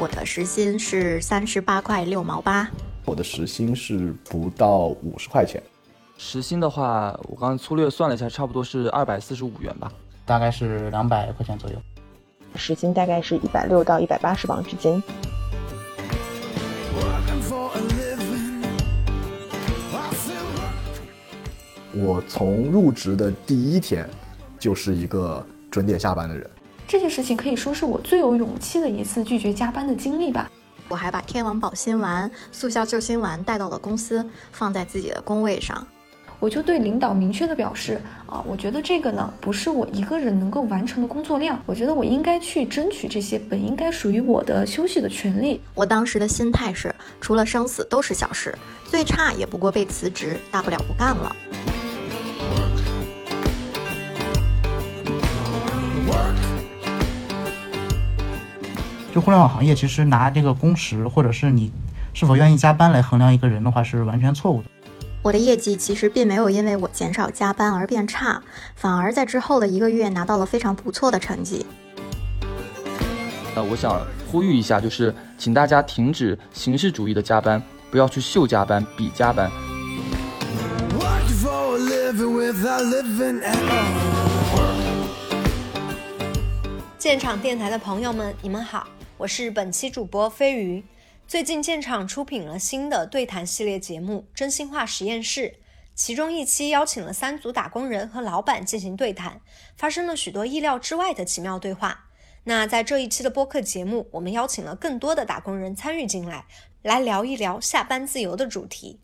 我的时薪是三十八块六毛八，我的时薪是不到五十块钱。时薪的话，我刚刚粗略算了一下，差不多是二百四十五元吧，大概是两百块钱左右。时薪大概是一百六到一百八十磅之间。我从入职的第一天，就是一个准点下班的人。这件事情可以说是我最有勇气的一次拒绝加班的经历吧。我还把天王保心丸、速效救心丸带到了公司，放在自己的工位上。我就对领导明确的表示啊，我觉得这个呢不是我一个人能够完成的工作量，我觉得我应该去争取这些本应该属于我的休息的权利。我当时的心态是，除了生死都是小事，最差也不过被辞职，大不了不干了。就互联网行业，其实拿这个工时或者是你是否愿意加班来衡量一个人的话，是完全错误的。我的业绩其实并没有因为我减少加班而变差，反而在之后的一个月拿到了非常不错的成绩。呃，我想呼吁一下，就是请大家停止形式主义的加班，不要去秀加班、比加班。现场电台的朋友们，你们好。我是本期主播飞鱼。最近建厂出品了新的对谈系列节目《真心话实验室》，其中一期邀请了三组打工人和老板进行对谈，发生了许多意料之外的奇妙对话。那在这一期的播客节目，我们邀请了更多的打工人参与进来，来聊一聊下班自由的主题。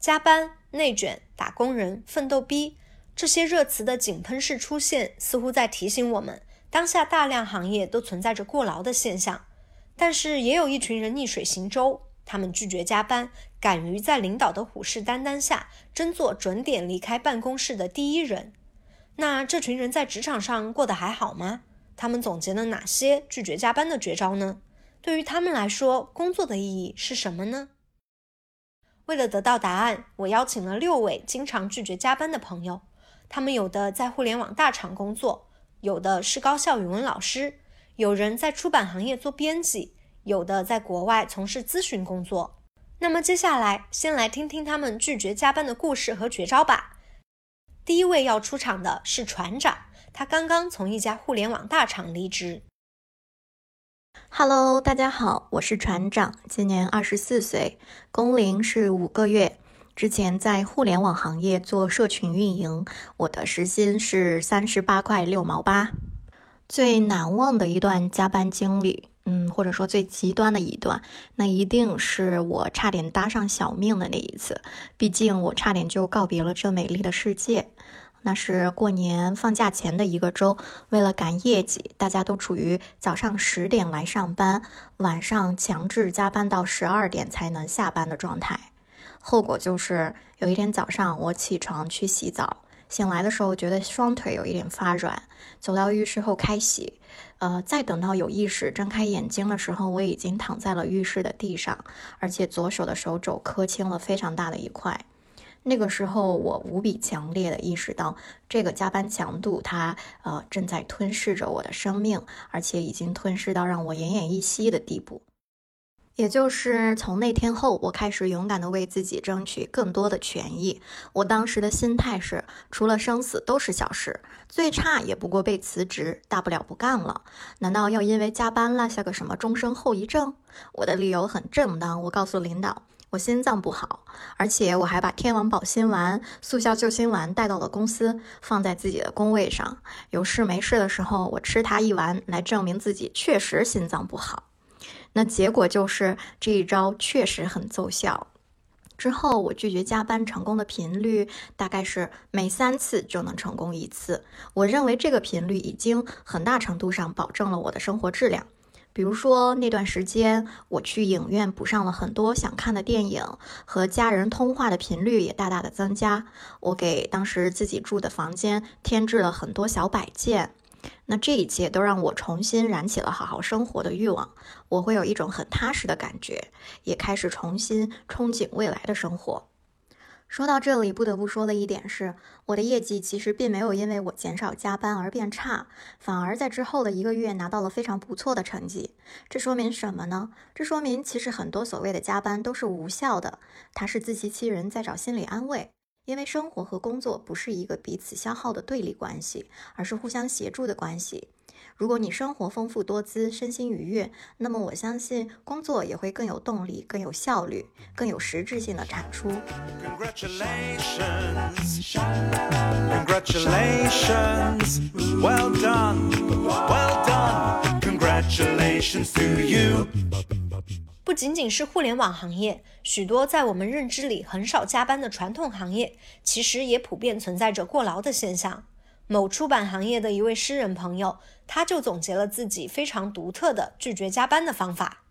加班、内卷、打工人、奋斗逼，这些热词的井喷式出现，似乎在提醒我们。当下大量行业都存在着过劳的现象，但是也有一群人逆水行舟，他们拒绝加班，敢于在领导的虎视眈眈下，争做准点离开办公室的第一人。那这群人在职场上过得还好吗？他们总结了哪些拒绝加班的绝招呢？对于他们来说，工作的意义是什么呢？为了得到答案，我邀请了六位经常拒绝加班的朋友，他们有的在互联网大厂工作。有的是高校语文老师，有人在出版行业做编辑，有的在国外从事咨询工作。那么接下来，先来听听他们拒绝加班的故事和绝招吧。第一位要出场的是船长，他刚刚从一家互联网大厂离职。Hello，大家好，我是船长，今年二十四岁，工龄是五个月。之前在互联网行业做社群运营，我的时薪是三十八块六毛八。最难忘的一段加班经历，嗯，或者说最极端的一段，那一定是我差点搭上小命的那一次。毕竟我差点就告别了这美丽的世界。那是过年放假前的一个周，为了赶业绩，大家都处于早上十点来上班，晚上强制加班到十二点才能下班的状态。后果就是有一天早上，我起床去洗澡，醒来的时候觉得双腿有一点发软，走到浴室后开洗，呃，再等到有意识睁开眼睛的时候，我已经躺在了浴室的地上，而且左手的手肘磕青了非常大的一块。那个时候，我无比强烈的意识到，这个加班强度它呃正在吞噬着我的生命，而且已经吞噬到让我奄奄一息的地步。也就是从那天后，我开始勇敢的为自己争取更多的权益。我当时的心态是，除了生死都是小事，最差也不过被辞职，大不了不干了。难道要因为加班落下个什么终身后遗症？我的理由很正当，我告诉领导，我心脏不好，而且我还把天王保心丸、速效救心丸带到了公司，放在自己的工位上。有事没事的时候，我吃它一丸，来证明自己确实心脏不好。那结果就是这一招确实很奏效。之后我拒绝加班成功的频率大概是每三次就能成功一次。我认为这个频率已经很大程度上保证了我的生活质量。比如说那段时间我去影院补上了很多想看的电影，和家人通话的频率也大大的增加。我给当时自己住的房间添置了很多小摆件。那这一切都让我重新燃起了好好生活的欲望，我会有一种很踏实的感觉，也开始重新憧憬未来的生活。说到这里，不得不说的一点是，我的业绩其实并没有因为我减少加班而变差，反而在之后的一个月拿到了非常不错的成绩。这说明什么呢？这说明其实很多所谓的加班都是无效的，它是自欺欺人，在找心理安慰。因为生活和工作不是一个彼此消耗的对立关系，而是互相协助的关系。如果你生活丰富多姿，身心愉悦，那么我相信工作也会更有动力、更有效率、更有实质性的产出。Congratulations，Congratulations，Well done，Well done，Congratulations to you。不仅仅是互联网行业，许多在我们认知里很少加班的传统行业，其实也普遍存在着过劳的现象。某出版行业的一位诗人朋友，他就总结了自己非常独特的拒绝加班的方法。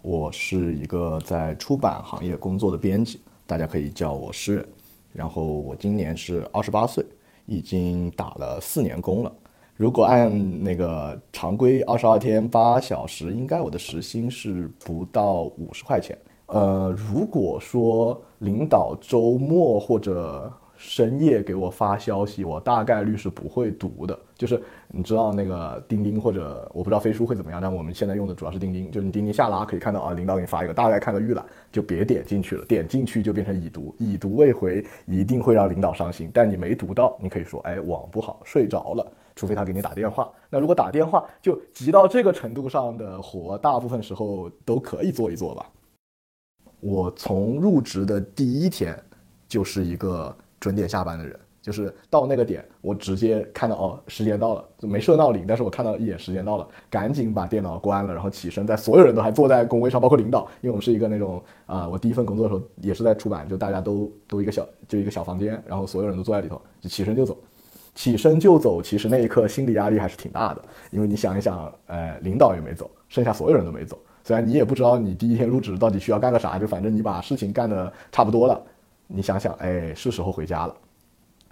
我是一个在出版行业工作的编辑，大家可以叫我诗人。然后我今年是二十八岁，已经打了四年工了。如果按那个常规二十二天八小时，应该我的时薪是不到五十块钱。呃，如果说领导周末或者深夜给我发消息，我大概率是不会读的。就是你知道那个钉钉或者我不知道飞书会怎么样，但我们现在用的主要是钉钉。就是你钉钉下拉可以看到啊，领导给你发一个，大概看个预览，就别点进去了。点进去就变成已读，已读未回，一定会让领导伤心。但你没读到，你可以说哎网不好，睡着了。除非他给你打电话。那如果打电话就急到这个程度上的活，大部分时候都可以做一做吧。我从入职的第一天就是一个。准点下班的人，就是到那个点，我直接看到哦，时间到了，就没设闹铃，但是我看到一眼时间到了，赶紧把电脑关了，然后起身，在所有人都还坐在工位上，包括领导，因为我们是一个那种啊，我第一份工作的时候也是在出版，就大家都都一个小就一个小房间，然后所有人都坐在里头，就起身就走，起身就走，其实那一刻心理压力还是挺大的，因为你想一想，呃，领导也没走，剩下所有人都没走，虽然你也不知道你第一天入职到底需要干个啥，就反正你把事情干的差不多了。你想想，哎，是时候回家了，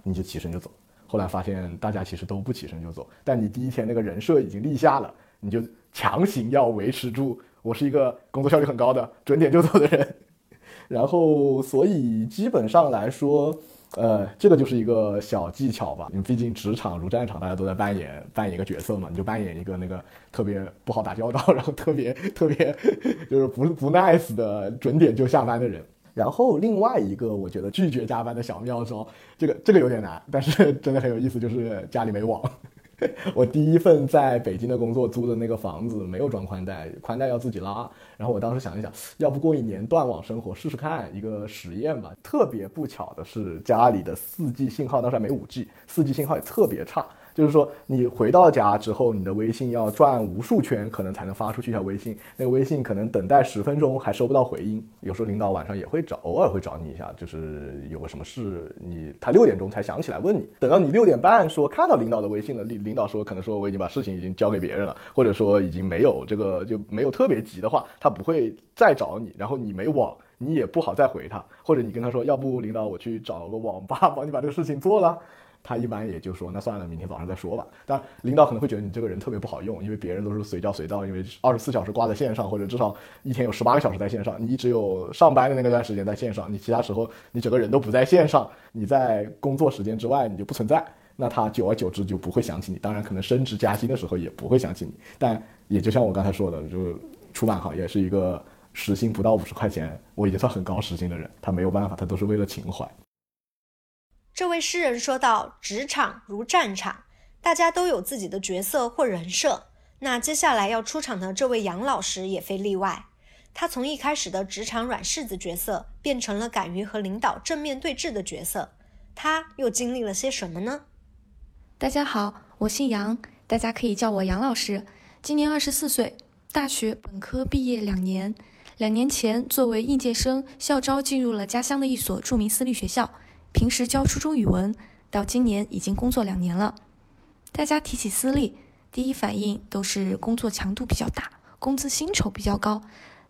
你就起身就走。后来发现大家其实都不起身就走，但你第一天那个人设已经立下了，你就强行要维持住。我是一个工作效率很高的、准点就走的人，然后所以基本上来说，呃，这个就是一个小技巧吧。因为毕竟职场如战场，大家都在扮演扮演一个角色嘛，你就扮演一个那个特别不好打交道，然后特别特别就是不不 nice 的准点就下班的人。然后另外一个我觉得拒绝加班的小妙招，这个这个有点难，但是真的很有意思，就是家里没网。我第一份在北京的工作租的那个房子没有装宽带，宽带要自己拉。然后我当时想一想，要不过一年断网生活试试看，一个实验吧。特别不巧的是，家里的四 G 信号当时还没五 G，四 G 信号也特别差。就是说，你回到家之后，你的微信要转无数圈，可能才能发出去一条微信。那个微信可能等待十分钟还收不到回音。有时候领导晚上也会找，偶尔会找你一下，就是有个什么事，你他六点钟才想起来问你。等到你六点半说看到领导的微信了，领领导说可能说我已经把事情已经交给别人了，或者说已经没有这个就没有特别急的话，他不会再找你。然后你没网，你也不好再回他，或者你跟他说，要不领导我去找个网吧帮 你把这个事情做了。他一般也就说那算了，明天早上再说吧。但领导可能会觉得你这个人特别不好用，因为别人都是随叫随到，因为二十四小时挂在线上，或者至少一天有十八个小时在线上，你只有上班的那个段时间在线上，你其他时候你整个人都不在线上，你在工作时间之外你就不存在。那他久而久之就不会想起你，当然可能升职加薪的时候也不会想起你。但也就像我刚才说的，就出版行业是一个时薪不到五十块钱，我已经算很高时薪的人，他没有办法，他都是为了情怀。这位诗人说道：“职场如战场，大家都有自己的角色或人设。那接下来要出场的这位杨老师也非例外。他从一开始的职场软柿子角色，变成了敢于和领导正面对峙的角色。他又经历了些什么呢？”大家好，我姓杨，大家可以叫我杨老师。今年二十四岁，大学本科毕业两年。两年前，作为应届生校招进入了家乡的一所著名私立学校。平时教初中语文，到今年已经工作两年了。大家提起私立，第一反应都是工作强度比较大，工资薪酬比较高。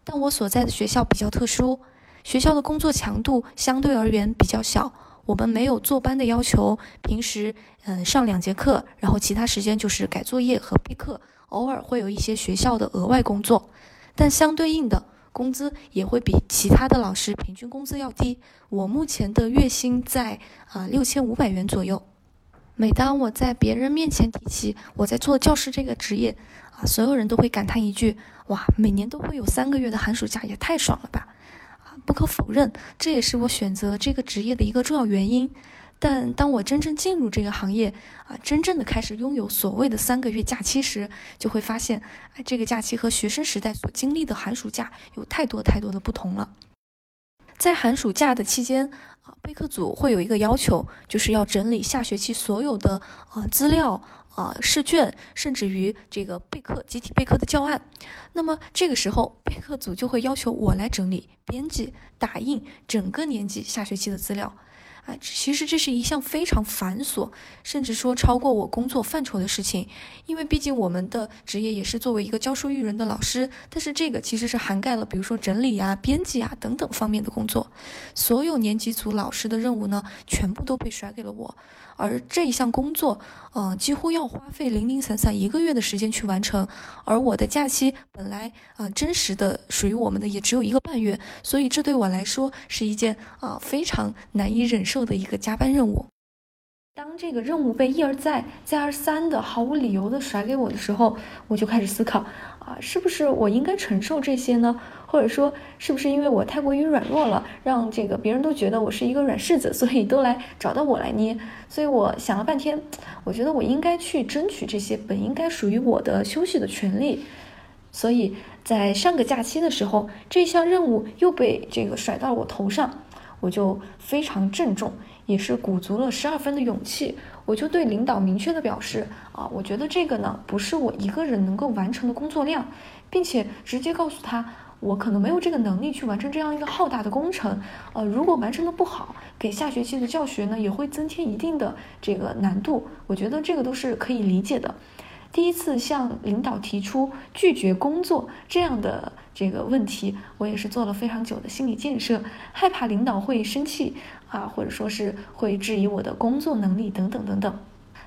但我所在的学校比较特殊，学校的工作强度相对而言比较小，我们没有坐班的要求，平时嗯上两节课，然后其他时间就是改作业和备课，偶尔会有一些学校的额外工作。但相对应的，工资也会比其他的老师平均工资要低。我目前的月薪在啊六千五百元左右。每当我在别人面前提起我在做教师这个职业，啊，所有人都会感叹一句：哇，每年都会有三个月的寒暑假，也太爽了吧！啊，不可否认，这也是我选择这个职业的一个重要原因。但当我真正进入这个行业，啊，真正的开始拥有所谓的三个月假期时，就会发现，哎，这个假期和学生时代所经历的寒暑假有太多太多的不同了。在寒暑假的期间，啊，备课组会有一个要求，就是要整理下学期所有的啊资料、啊试卷，甚至于这个备课集体备课的教案。那么这个时候，备课组就会要求我来整理、编辑、打印整个年级下学期的资料。其实这是一项非常繁琐，甚至说超过我工作范畴的事情，因为毕竟我们的职业也是作为一个教书育人的老师，但是这个其实是涵盖了，比如说整理啊、编辑啊等等方面的工作，所有年级组老师的任务呢，全部都被甩给了我。而这一项工作，呃，几乎要花费零零散散一个月的时间去完成。而我的假期本来啊，真实的属于我们的也只有一个半月，所以这对我来说是一件啊非常难以忍受的一个加班任务。当这个任务被一而再、再而三的毫无理由的甩给我的时候，我就开始思考啊，是不是我应该承受这些呢？或者说，是不是因为我太过于软弱了，让这个别人都觉得我是一个软柿子，所以都来找到我来捏？所以我想了半天，我觉得我应该去争取这些本应该属于我的休息的权利。所以在上个假期的时候，这项任务又被这个甩到了我头上，我就非常郑重，也是鼓足了十二分的勇气，我就对领导明确的表示啊，我觉得这个呢不是我一个人能够完成的工作量，并且直接告诉他。我可能没有这个能力去完成这样一个浩大的工程，呃，如果完成的不好，给下学期的教学呢也会增添一定的这个难度。我觉得这个都是可以理解的。第一次向领导提出拒绝工作这样的这个问题，我也是做了非常久的心理建设，害怕领导会生气啊，或者说是会质疑我的工作能力等等等等。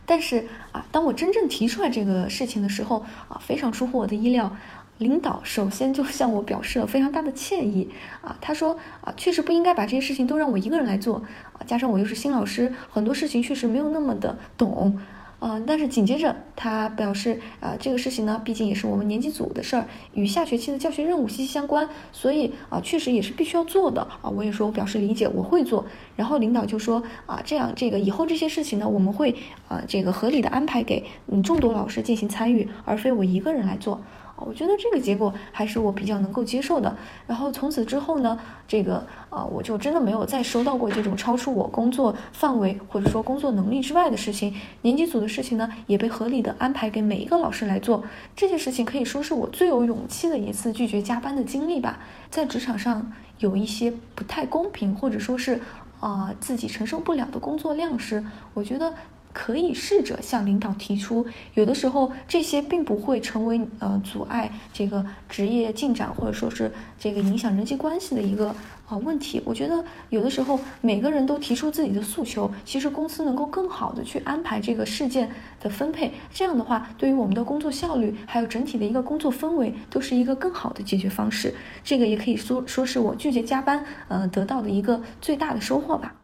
但是啊，当我真正提出来这个事情的时候啊，非常出乎我的意料。领导首先就向我表示了非常大的歉意啊，他说啊，确实不应该把这些事情都让我一个人来做啊，加上我又是新老师，很多事情确实没有那么的懂，嗯，但是紧接着他表示啊，这个事情呢，毕竟也是我们年级组的事儿，与下学期的教学任务息息相关，所以啊，确实也是必须要做的啊，我也说我表示理解，我会做。然后领导就说啊，这样这个以后这些事情呢，我们会啊这个合理的安排给嗯众多老师进行参与，而非我一个人来做。我觉得这个结果还是我比较能够接受的。然后从此之后呢，这个啊，我就真的没有再收到过这种超出我工作范围或者说工作能力之外的事情。年级组的事情呢，也被合理的安排给每一个老师来做。这件事情可以说是我最有勇气的一次拒绝加班的经历吧。在职场上有一些不太公平或者说是啊自己承受不了的工作量时，我觉得。可以试着向领导提出，有的时候这些并不会成为呃阻碍这个职业进展，或者说是这个影响人际关系的一个啊问题。我觉得有的时候每个人都提出自己的诉求，其实公司能够更好的去安排这个事件的分配，这样的话对于我们的工作效率还有整体的一个工作氛围都是一个更好的解决方式。这个也可以说说是我拒绝加班呃得到的一个最大的收获吧。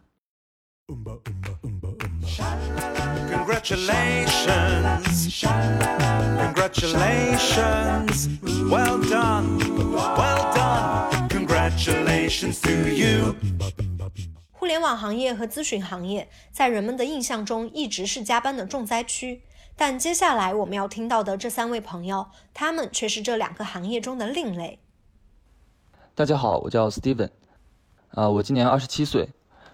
Congratulations, congratulations, well done, well done, congratulations to you. 互联网行业和咨询行业在人们的印象中一直是加班的重灾区，但接下来我们要听到的这三位朋友，他们却是这两个行业中的另类。大家好，我叫 Steven，啊，我今年二十七岁，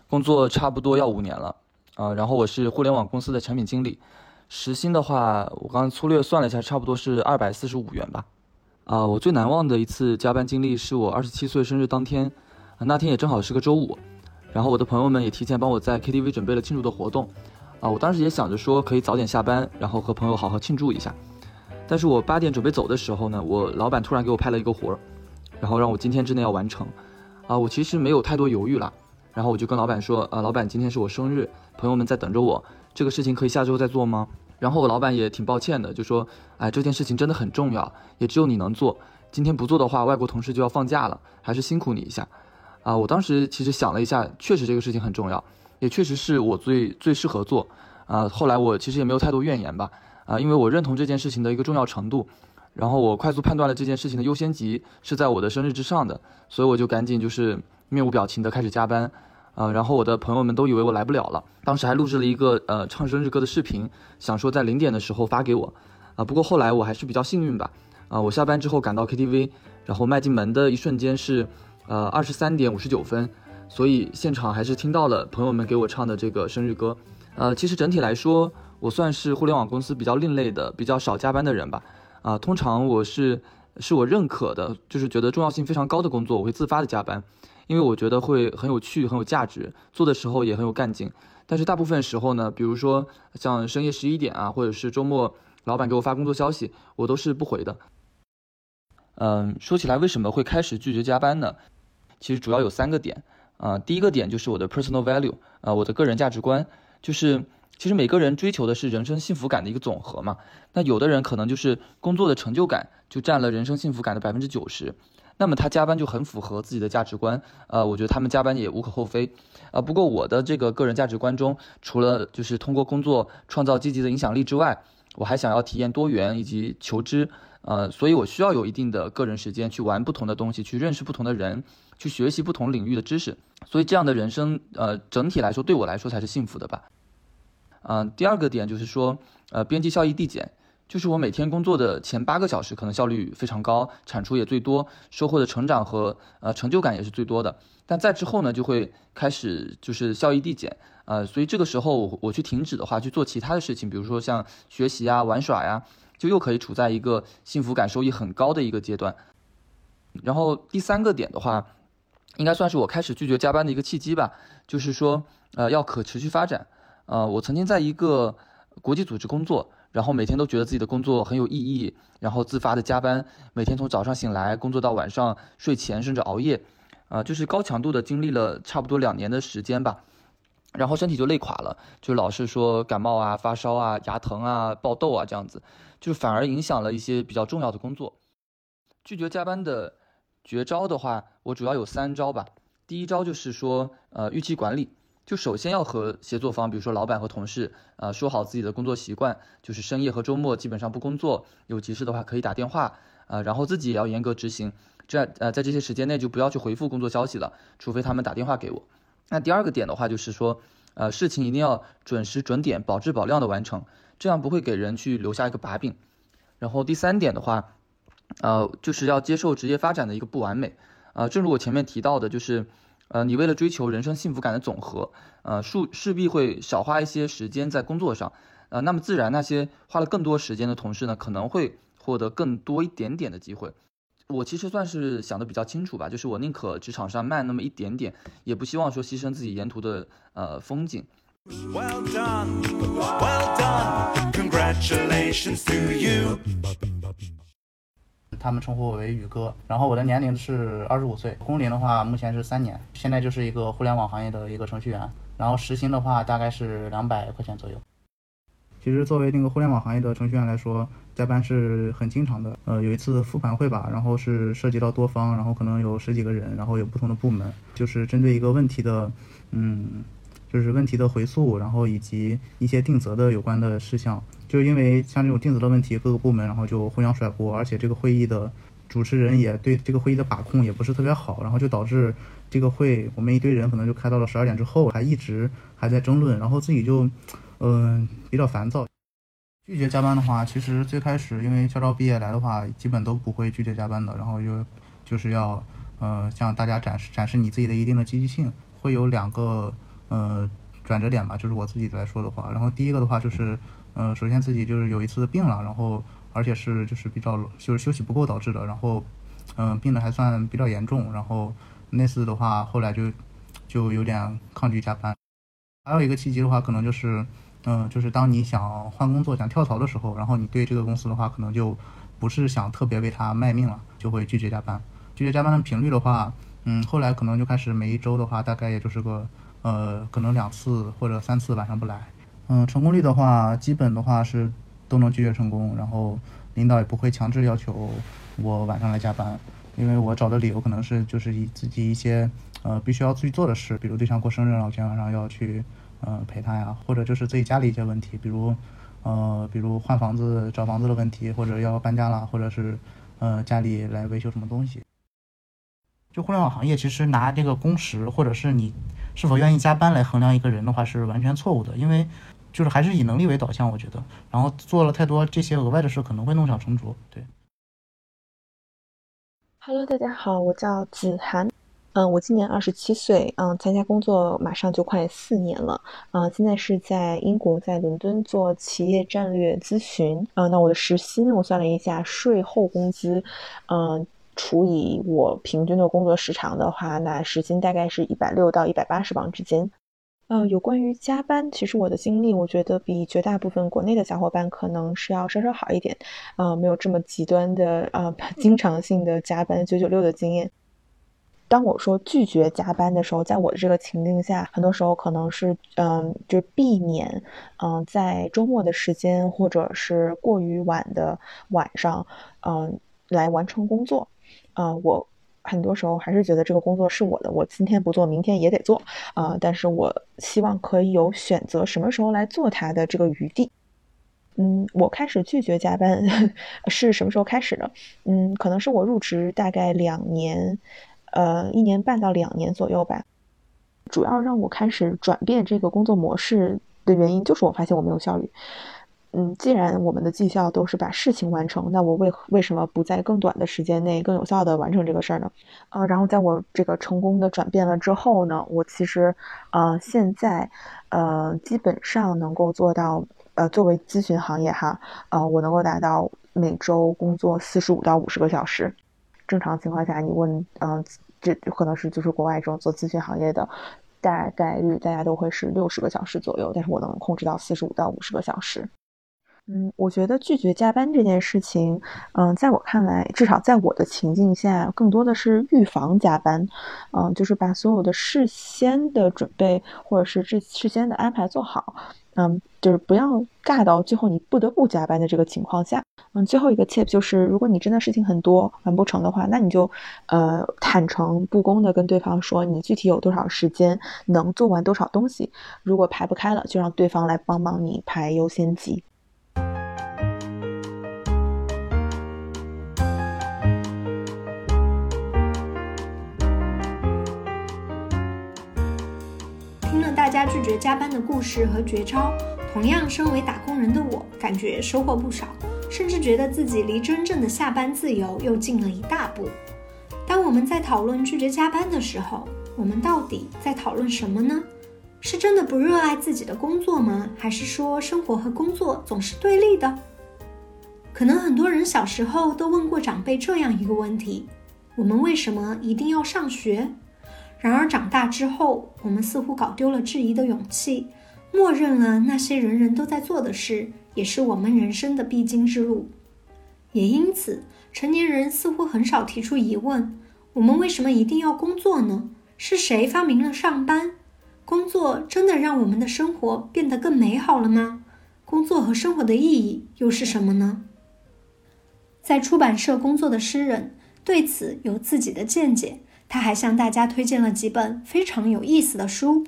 工作差不多要五年了。啊，然后我是互联网公司的产品经理，时薪的话，我刚刚粗略算了一下，差不多是二百四十五元吧。啊，我最难忘的一次加班经历是我二十七岁生日当天，那天也正好是个周五，然后我的朋友们也提前帮我在 KTV 准备了庆祝的活动。啊，我当时也想着说可以早点下班，然后和朋友好好庆祝一下。但是我八点准备走的时候呢，我老板突然给我派了一个活儿，然后让我今天之内要完成。啊，我其实没有太多犹豫了。然后我就跟老板说，呃，老板，今天是我生日，朋友们在等着我，这个事情可以下周再做吗？然后我老板也挺抱歉的，就说，哎，这件事情真的很重要，也只有你能做，今天不做的话，外国同事就要放假了，还是辛苦你一下。啊，我当时其实想了一下，确实这个事情很重要，也确实是我最最适合做。啊，后来我其实也没有太多怨言吧。啊，因为我认同这件事情的一个重要程度，然后我快速判断了这件事情的优先级是在我的生日之上的，所以我就赶紧就是面无表情的开始加班。啊，然后我的朋友们都以为我来不了了，当时还录制了一个呃唱生日歌的视频，想说在零点的时候发给我。啊，不过后来我还是比较幸运吧。啊，我下班之后赶到 KTV，然后迈进门的一瞬间是。呃，二十三点五十九分，所以现场还是听到了朋友们给我唱的这个生日歌。呃，其实整体来说，我算是互联网公司比较另类的、比较少加班的人吧。啊，通常我是是我认可的，就是觉得重要性非常高的工作，我会自发的加班，因为我觉得会很有趣、很有价值，做的时候也很有干劲。但是大部分时候呢，比如说像深夜十一点啊，或者是周末，老板给我发工作消息，我都是不回的。嗯，说起来为什么会开始拒绝加班呢？其实主要有三个点啊，第一个点就是我的 personal value 啊，我的个人价值观，就是其实每个人追求的是人生幸福感的一个总和嘛。那有的人可能就是工作的成就感就占了人生幸福感的百分之九十，那么他加班就很符合自己的价值观，呃，我觉得他们加班也无可厚非啊。不过我的这个个人价值观中，除了就是通过工作创造积极的影响力之外，我还想要体验多元以及求知，呃，所以我需要有一定的个人时间去玩不同的东西，去认识不同的人。去学习不同领域的知识，所以这样的人生，呃，整体来说对我来说才是幸福的吧。嗯，第二个点就是说，呃，边际效益递减，就是我每天工作的前八个小时可能效率非常高，产出也最多，收获的成长和呃成就感也是最多的。但在之后呢，就会开始就是效益递减，呃，所以这个时候我去停止的话，去做其他的事情，比如说像学习啊、玩耍呀，就又可以处在一个幸福感收益很高的一个阶段。然后第三个点的话。应该算是我开始拒绝加班的一个契机吧，就是说，呃，要可持续发展。呃，我曾经在一个国际组织工作，然后每天都觉得自己的工作很有意义，然后自发的加班，每天从早上醒来工作到晚上睡前，甚至熬夜，啊，就是高强度的经历了差不多两年的时间吧，然后身体就累垮了，就老是说感冒啊、发烧啊、牙疼啊、爆痘啊这样子，就反而影响了一些比较重要的工作。拒绝加班的。绝招的话，我主要有三招吧。第一招就是说，呃，预期管理，就首先要和协作方，比如说老板和同事，呃，说好自己的工作习惯，就是深夜和周末基本上不工作，有急事的话可以打电话，呃，然后自己也要严格执行，这样，呃，在这些时间内就不要去回复工作消息了，除非他们打电话给我。那第二个点的话，就是说，呃，事情一定要准时准点、保质保量的完成，这样不会给人去留下一个把柄。然后第三点的话。呃，就是要接受职业发展的一个不完美，呃，正如我前面提到的，就是，呃，你为了追求人生幸福感的总和，呃，势势必会少花一些时间在工作上，呃，那么自然那些花了更多时间的同事呢，可能会获得更多一点点的机会。我其实算是想的比较清楚吧，就是我宁可职场上慢那么一点点，也不希望说牺牲自己沿途的呃风景。Well done, well done, congratulations to you. 他们称呼我为宇哥，然后我的年龄是二十五岁，工龄的话目前是三年，现在就是一个互联网行业的一个程序员，然后时薪的话大概是两百块钱左右。其实作为那个互联网行业的程序员来说，加班是很经常的。呃，有一次复盘会吧，然后是涉及到多方，然后可能有十几个人，然后有不同的部门，就是针对一个问题的，嗯。就是问题的回溯，然后以及一些定责的有关的事项，就因为像这种定责的问题，各个部门然后就互相甩锅，而且这个会议的主持人也对这个会议的把控也不是特别好，然后就导致这个会我们一堆人可能就开到了十二点之后，还一直还在争论，然后自己就嗯比较烦躁。拒绝加班的话，其实最开始因为校招毕业来的话，基本都不会拒绝加班的，然后就就是要呃向大家展示展示你自己的一定的积极性，会有两个。呃，转折点吧，就是我自己来说的话，然后第一个的话就是，呃，首先自己就是有一次病了，然后而且是就是比较就是休息不够导致的，然后，嗯，病的还算比较严重，然后那次的话后来就就有点抗拒加班。还有一个契机的话，可能就是，嗯，就是当你想换工作、想跳槽的时候，然后你对这个公司的话，可能就不是想特别为他卖命了，就会拒绝加班。拒绝加班的频率的话，嗯，后来可能就开始每一周的话，大概也就是个。呃，可能两次或者三次晚上不来，嗯，成功率的话，基本的话是都能拒绝成功，然后领导也不会强制要求我晚上来加班，因为我找的理由可能是就是以自己一些呃必须要去做的事，比如对象过生日了，今天晚上要去呃陪他呀，或者就是自己家里一些问题，比如呃比如换房子、找房子的问题，或者要搬家了，或者是呃家里来维修什么东西。就互联网行业，其实拿这个工时或者是你是否愿意加班来衡量一个人的话，是完全错误的，因为就是还是以能力为导向，我觉得，然后做了太多这些额外的事，可能会弄巧成拙。对。Hello，大家好，我叫子涵，嗯，我今年二十七岁，嗯，参加工作马上就快四年了，嗯，现在是在英国，在伦敦做企业战略咨询，嗯，那我的时薪我算了一下，税后工资，嗯，除以我平均的工作时长的话，那时薪大概是一百六到一百八十磅之间。嗯，有关于加班，其实我的经历，我觉得比绝大部分国内的小伙伴可能是要稍稍好一点，啊，没有这么极端的啊，经常性的加班九九六的经验。当我说拒绝加班的时候，在我的这个情境下，很多时候可能是嗯，就避免嗯，在周末的时间或者是过于晚的晚上，嗯，来完成工作。啊，我。很多时候还是觉得这个工作是我的，我今天不做，明天也得做啊、呃。但是我希望可以有选择什么时候来做它的这个余地。嗯，我开始拒绝加班 是什么时候开始的？嗯，可能是我入职大概两年，呃，一年半到两年左右吧。主要让我开始转变这个工作模式的原因，就是我发现我没有效率。嗯，既然我们的绩效都是把事情完成，那我为为什么不在更短的时间内更有效的完成这个事儿呢？呃，然后在我这个成功的转变了之后呢，我其实呃现在呃基本上能够做到呃作为咨询行业哈，呃我能够达到每周工作四十五到五十个小时。正常情况下，你问嗯、这可能是就是国外这种做咨询行业的。大概率大家都会是六十个小时左右，但是我能控制到四十五到五十个小时。嗯，我觉得拒绝加班这件事情，嗯，在我看来，至少在我的情境下，更多的是预防加班，嗯，就是把所有的事先的准备或者是这事先的安排做好，嗯，就是不要尬到最后你不得不加班的这个情况下。嗯，最后一个 tip 就是，如果你真的事情很多完不成的话，那你就呃坦诚不公的跟对方说，你具体有多少时间能做完多少东西，如果排不开了，就让对方来帮忙你排优先级。听了大家拒绝加班的故事和绝招，同样身为打工人的我，感觉收获不少，甚至觉得自己离真正的下班自由又近了一大步。当我们在讨论拒绝加班的时候，我们到底在讨论什么呢？是真的不热爱自己的工作吗？还是说生活和工作总是对立的？可能很多人小时候都问过长辈这样一个问题：我们为什么一定要上学？然而长大之后，我们似乎搞丢了质疑的勇气，默认了那些人人都在做的事，也是我们人生的必经之路。也因此，成年人似乎很少提出疑问：我们为什么一定要工作呢？是谁发明了上班？工作真的让我们的生活变得更美好了吗？工作和生活的意义又是什么呢？在出版社工作的诗人对此有自己的见解。他还向大家推荐了几本非常有意思的书。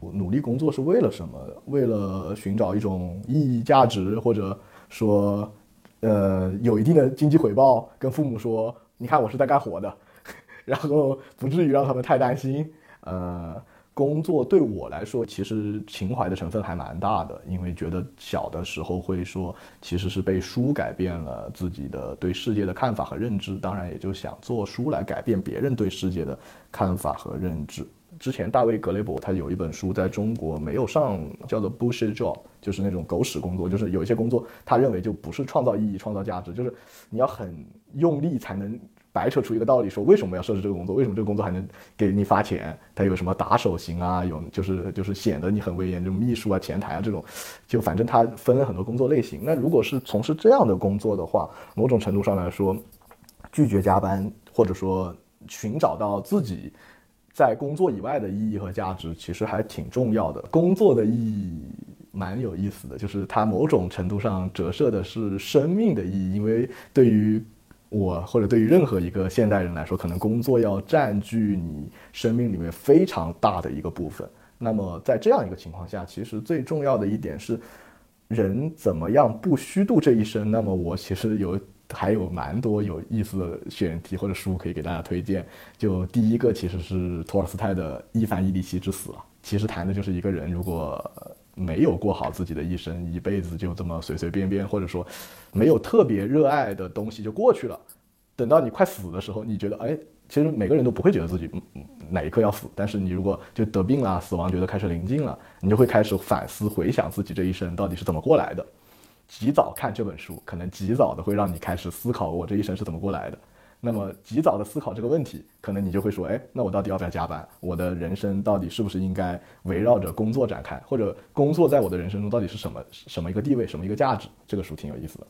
我努力工作是为了什么？为了寻找一种意义、价值，或者说，呃，有一定的经济回报。跟父母说：“你看，我是在干活的。”然后不至于让他们太担心。呃，工作对我来说，其实情怀的成分还蛮大的，因为觉得小的时候会说，其实是被书改变了自己的对世界的看法和认知，当然也就想做书来改变别人对世界的看法和认知。之前大卫格雷伯他有一本书在中国没有上，叫做 bullshit job，就是那种狗屎工作，就是有一些工作他认为就不是创造意义、创造价值，就是你要很用力才能。白扯出一个道理，说为什么要设置这个工作？为什么这个工作还能给你发钱？它有什么打手型啊？有就是就是显得你很威严，这种秘书啊、前台啊这种，就反正它分了很多工作类型。那如果是从事这样的工作的话，某种程度上来说，拒绝加班或者说寻找到自己在工作以外的意义和价值，其实还挺重要的。工作的意义蛮有意思的，就是它某种程度上折射的是生命的意义，因为对于我或者对于任何一个现代人来说，可能工作要占据你生命里面非常大的一个部分。那么在这样一个情况下，其实最重要的一点是，人怎么样不虚度这一生？那么我其实有还有蛮多有意思的选题或者书可以给大家推荐。就第一个其实是托尔斯泰的《伊凡·伊里希之死》，其实谈的就是一个人如果没有过好自己的一生，一辈子就这么随随便便，或者说没有特别热爱的东西就过去了。等到你快死的时候，你觉得哎，其实每个人都不会觉得自己哪一刻要死，但是你如果就得病了，死亡觉得开始临近了，你就会开始反思回想自己这一生到底是怎么过来的。及早看这本书，可能及早的会让你开始思考我这一生是怎么过来的。那么及早的思考这个问题，可能你就会说，哎，那我到底要不要加班？我的人生到底是不是应该围绕着工作展开？或者工作在我的人生中到底是什么什么一个地位，什么一个价值？这个书挺有意思的。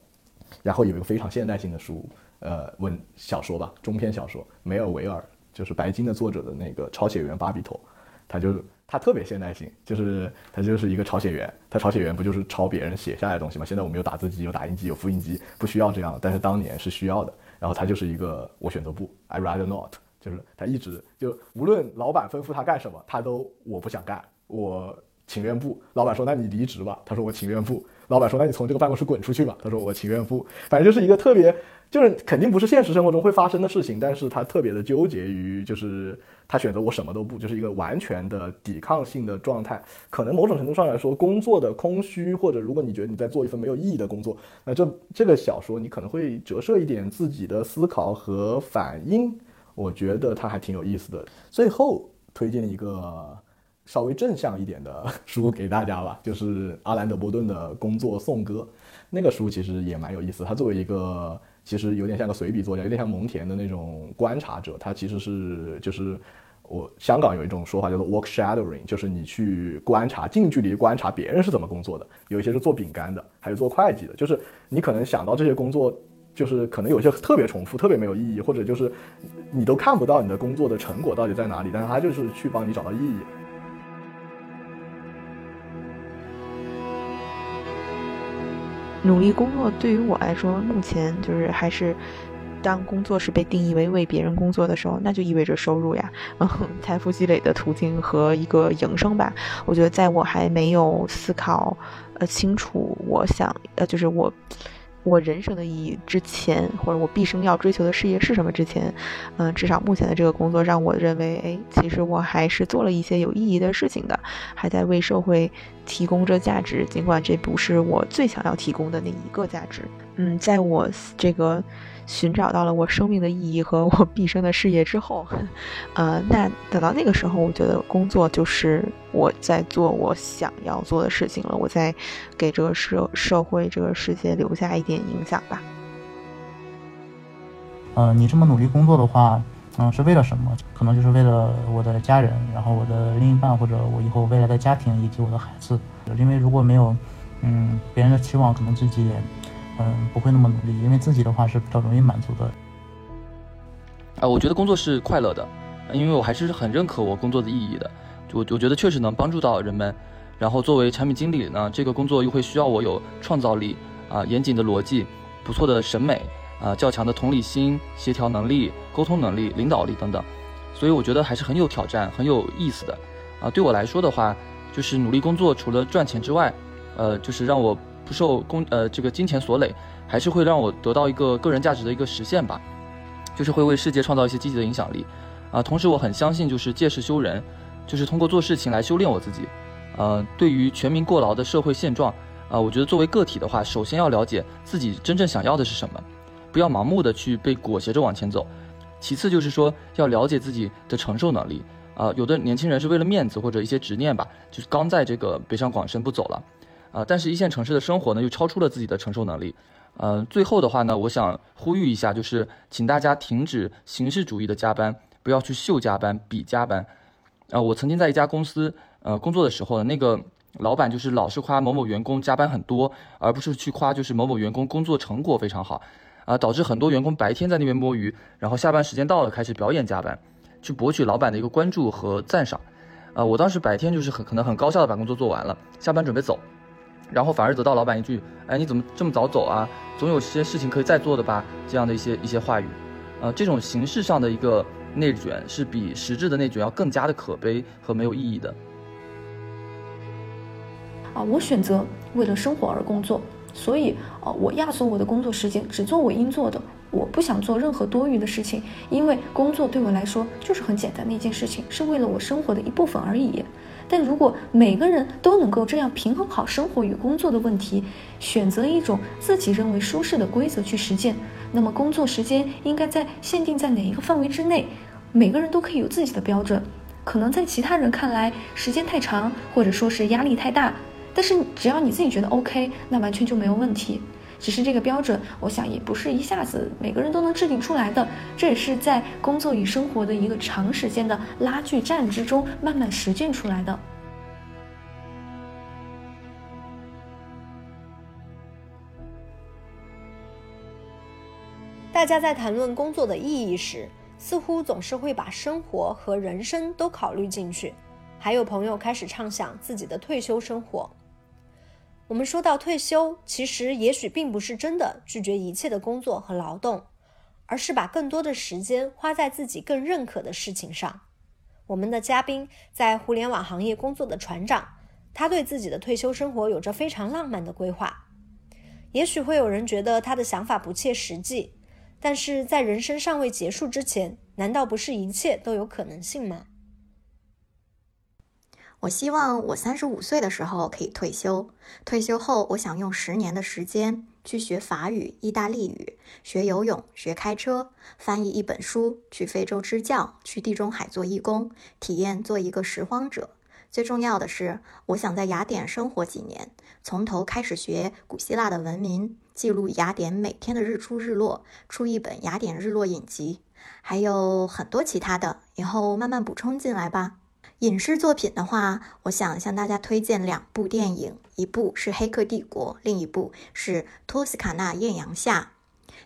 然后有一个非常现代性的书，呃，文小说吧，中篇小说，梅尔维尔就是白金的作者的那个抄写员巴比妥，他就。他特别现代性，就是他就是一个抄写员，他抄写员不就是抄别人写下来的东西吗？现在我们有打字机，有打印机，有复印机，不需要这样，但是当年是需要的。然后他就是一个我选择不，I rather not，就是他一直就无论老板吩咐他干什么，他都我不想干，我情愿不。老板说那你离职吧，他说我情愿不。老板说那你从这个办公室滚出去吧，他说我情愿不。反正就是一个特别。就是肯定不是现实生活中会发生的事情，但是他特别的纠结于，就是他选择我什么都不，就是一个完全的抵抗性的状态。可能某种程度上来说，工作的空虚，或者如果你觉得你在做一份没有意义的工作，那这这个小说你可能会折射一点自己的思考和反应。我觉得它还挺有意思的。最后推荐一个稍微正向一点的书给大家吧，就是阿兰德波顿的《工作颂歌》，那个书其实也蛮有意思。他作为一个其实有点像个随笔作家，有点像蒙恬的那种观察者。他其实是就是我香港有一种说法叫做 work shadowing，就是你去观察近距离观察别人是怎么工作的。有一些是做饼干的，还有做会计的。就是你可能想到这些工作，就是可能有些特别重复，特别没有意义，或者就是你都看不到你的工作的成果到底在哪里。但是他就是去帮你找到意义。努力工作对于我来说，目前就是还是，当工作是被定义为为别人工作的时候，那就意味着收入呀，嗯，财富积累的途径和一个营生吧。我觉得在我还没有思考，呃，清楚我想，呃，就是我。我人生的意义之前，或者我毕生要追求的事业是什么之前，嗯，至少目前的这个工作让我认为，哎，其实我还是做了一些有意义的事情的，还在为社会提供着价值，尽管这不是我最想要提供的那一个价值。嗯，在我这个。寻找到了我生命的意义和我毕生的事业之后，呃，那等到那个时候，我觉得工作就是我在做我想要做的事情了，我在给这个社社会、这个世界留下一点影响吧。嗯，你这么努力工作的话，嗯，是为了什么？可能就是为了我的家人，然后我的另一半，或者我以后未来的家庭以及我的孩子。因为如果没有，嗯，别人的期望，可能自己也。嗯，不会那么努力，因为自己的话是比较容易满足的。啊，我觉得工作是快乐的，因为我还是很认可我工作的意义的。我我觉得确实能帮助到人们。然后作为产品经理呢，这个工作又会需要我有创造力啊，严谨的逻辑，不错的审美啊，较强的同理心、协调能力、沟通能力、领导力等等。所以我觉得还是很有挑战、很有意思的。啊，对我来说的话，就是努力工作，除了赚钱之外，呃，就是让我。不受工呃这个金钱所累，还是会让我得到一个个人价值的一个实现吧，就是会为世界创造一些积极的影响力，啊，同时我很相信就是借势修人，就是通过做事情来修炼我自己，呃，对于全民过劳的社会现状，啊，我觉得作为个体的话，首先要了解自己真正想要的是什么，不要盲目的去被裹挟着往前走，其次就是说要了解自己的承受能力，啊，有的年轻人是为了面子或者一些执念吧，就是刚在这个北上广深不走了。啊，但是一线城市的生活呢，又超出了自己的承受能力。嗯，最后的话呢，我想呼吁一下，就是请大家停止形式主义的加班，不要去秀加班、比加班。啊，我曾经在一家公司呃工作的时候呢，那个老板就是老是夸某某员工加班很多，而不是去夸就是某某员工工作成果非常好。啊，导致很多员工白天在那边摸鱼，然后下班时间到了开始表演加班，去博取老板的一个关注和赞赏。啊，我当时白天就是很可能很高效的把工作做完了，下班准备走。然后反而得到老板一句：“哎，你怎么这么早走啊？总有些事情可以再做的吧，这样的一些一些话语，呃，这种形式上的一个内卷是比实质的内卷要更加的可悲和没有意义的。啊，我选择为了生活而工作，所以呃，我压缩我的工作时间，只做我应做的。我不想做任何多余的事情，因为工作对我来说就是很简单的一件事情，是为了我生活的一部分而已。但如果每个人都能够这样平衡好生活与工作的问题，选择一种自己认为舒适的规则去实践，那么工作时间应该在限定在哪一个范围之内？每个人都可以有自己的标准。可能在其他人看来时间太长，或者说是压力太大，但是只要你自己觉得 OK，那完全就没有问题。只是这个标准，我想也不是一下子每个人都能制定出来的，这也是在工作与生活的一个长时间的拉锯战之中慢慢实践出来的。大家在谈论工作的意义时，似乎总是会把生活和人生都考虑进去。还有朋友开始畅想自己的退休生活。我们说到退休，其实也许并不是真的拒绝一切的工作和劳动，而是把更多的时间花在自己更认可的事情上。我们的嘉宾在互联网行业工作的船长，他对自己的退休生活有着非常浪漫的规划。也许会有人觉得他的想法不切实际，但是在人生尚未结束之前，难道不是一切都有可能性吗？我希望我三十五岁的时候可以退休。退休后，我想用十年的时间去学法语、意大利语，学游泳、学开车、翻译一本书，去非洲支教，去地中海做义工，体验做一个拾荒者。最重要的是，我想在雅典生活几年，从头开始学古希腊的文明，记录雅典每天的日出日落，出一本雅典日落影集，还有很多其他的，以后慢慢补充进来吧。影视作品的话，我想向大家推荐两部电影，一部是《黑客帝国》，另一部是《托斯卡纳艳阳下》。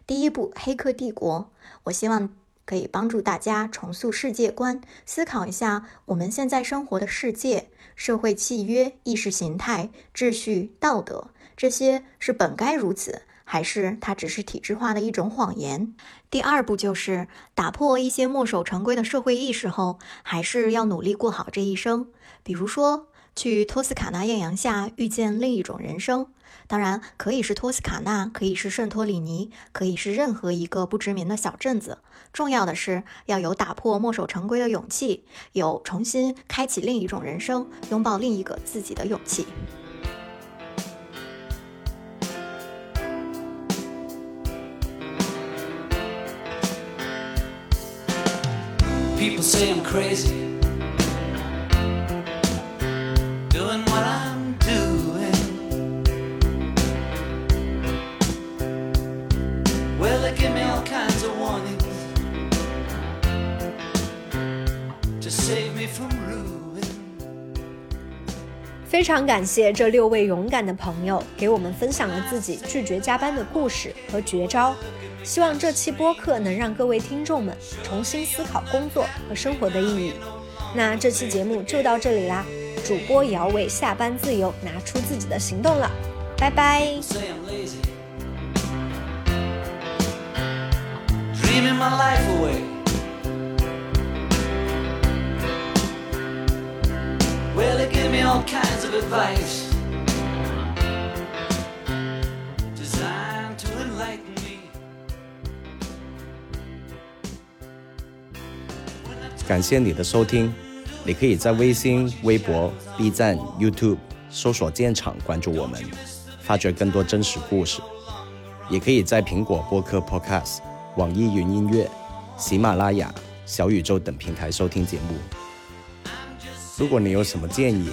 第一部《黑客帝国》，我希望可以帮助大家重塑世界观，思考一下我们现在生活的世界、社会契约、意识形态、秩序、道德，这些是本该如此。还是它只是体制化的一种谎言。第二步就是打破一些墨守成规的社会意识后，还是要努力过好这一生。比如说，去托斯卡纳艳阳下遇见另一种人生，当然可以是托斯卡纳，可以是圣托里尼，可以是任何一个不知名的小镇子。重要的是要有打破墨守成规的勇气，有重新开启另一种人生、拥抱另一个自己的勇气。People say I'm crazy. Doing what I'm doing. Well, they give me all kinds of warnings to save me from ruin. 非常感谢这六位勇敢的朋友给我们分享了自己拒绝加班的故事和绝招。希望这期播客能让各位听众们重新思考工作和生活的意义。那这期节目就到这里啦，主播也要为下班自由拿出自己的行动了，拜拜。Say I'm lazy. Dreaming my life away. Well, they give me all kinds of advice 感谢你的收听，你可以在微信、微博、B 站、YouTube 搜索“建厂”关注我们，发掘更多真实故事。也可以在苹果播客 Podcast、网易云音乐、喜马拉雅、小宇宙等平台收听节目。如果你有什么建议，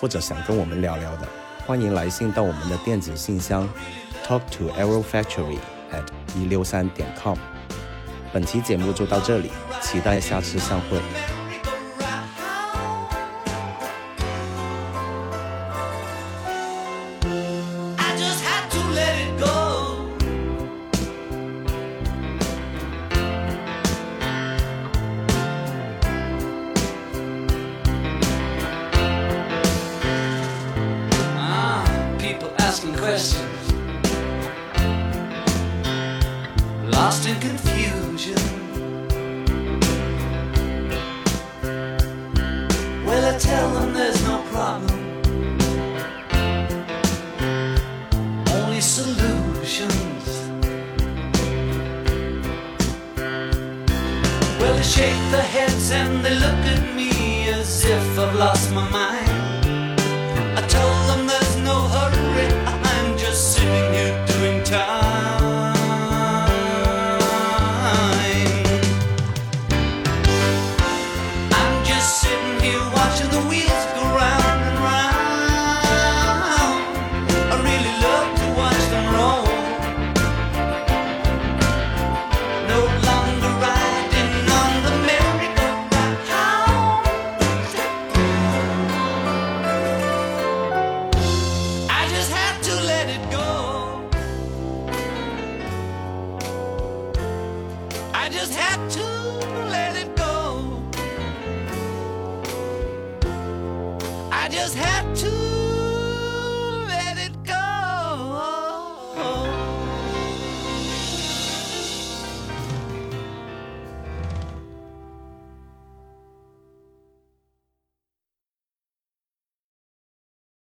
或者想跟我们聊聊的，欢迎来信到我们的电子信箱 talk to arrow factory at 一六三点 com。本期节目就到这里，期待下次相会。They shake their heads and they look at me as if I've lost my mind.